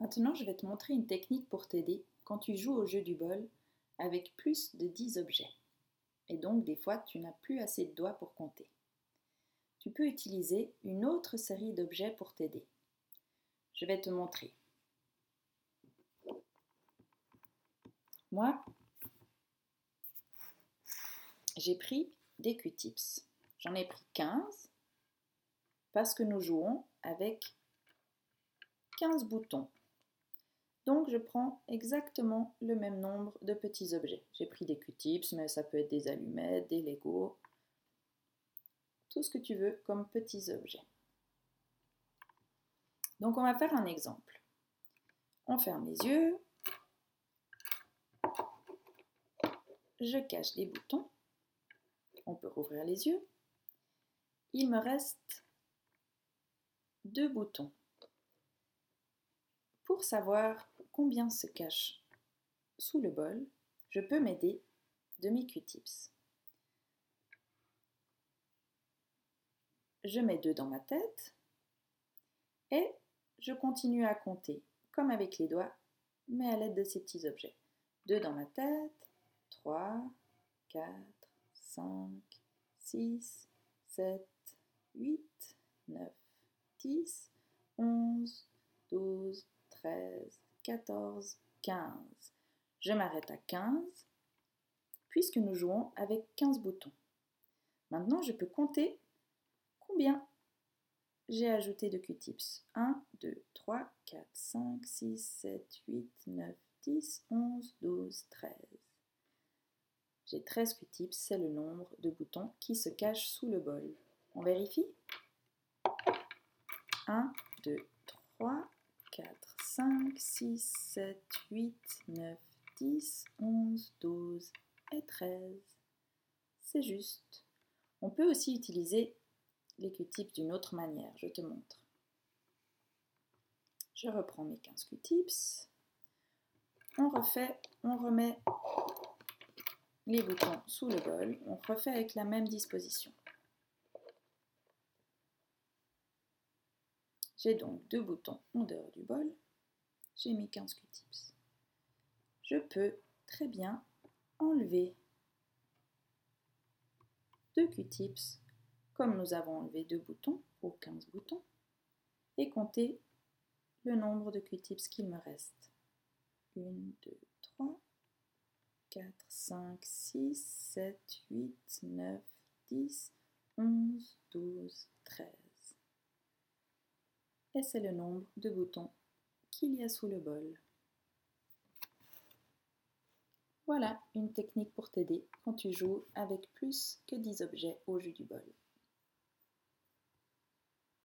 Maintenant, je vais te montrer une technique pour t'aider quand tu joues au jeu du bol avec plus de 10 objets. Et donc, des fois, tu n'as plus assez de doigts pour compter. Tu peux utiliser une autre série d'objets pour t'aider. Je vais te montrer. Moi, j'ai pris des Q-tips. J'en ai pris 15 parce que nous jouons avec 15 boutons. Donc je prends exactement le même nombre de petits objets. J'ai pris des Q-tips, mais ça peut être des allumettes, des Legos, tout ce que tu veux comme petits objets. Donc on va faire un exemple. On ferme les yeux. Je cache les boutons. On peut rouvrir les yeux. Il me reste deux boutons. Pour savoir combien se cache sous le bol, je peux m'aider de mes Q-tips. Je mets deux dans ma tête et je continue à compter, comme avec les doigts, mais à l'aide de ces petits objets. Deux dans ma tête, 3, 4, 5, 6, 7, 8, 9, 10, 11, 12, 13, 14, 15. Je m'arrête à 15 puisque nous jouons avec 15 boutons. Maintenant, je peux compter combien j'ai ajouté de Q-tips. 1, 2, 3, 4, 5, 6, 7, 8, 9, 10, 11, 12, 13. J'ai 13 Q-tips, c'est le nombre de boutons qui se cachent sous le bol. On vérifie 1, 2, 3, 4, 5, 6, 7, 8, 9, 10, 11, 12 et 13. C'est juste. On peut aussi utiliser les Q-tips d'une autre manière. Je te montre. Je reprends mes 15 Q-tips. On refait, on remet les boutons sous le bol. On refait avec la même disposition. J'ai donc deux boutons en dehors du bol j'ai mis 15 Q-tips. Je peux très bien enlever deux Q-tips, comme nous avons enlevé deux boutons ou 15 boutons, et compter le nombre de Q-tips qu'il me reste. 1, 2, 3, 4, 5, 6, 7, 8, 9, 10, 11, 12, 13. Et c'est le nombre de boutons qu'il y a sous le bol. Voilà une technique pour t'aider quand tu joues avec plus que 10 objets au jeu du bol.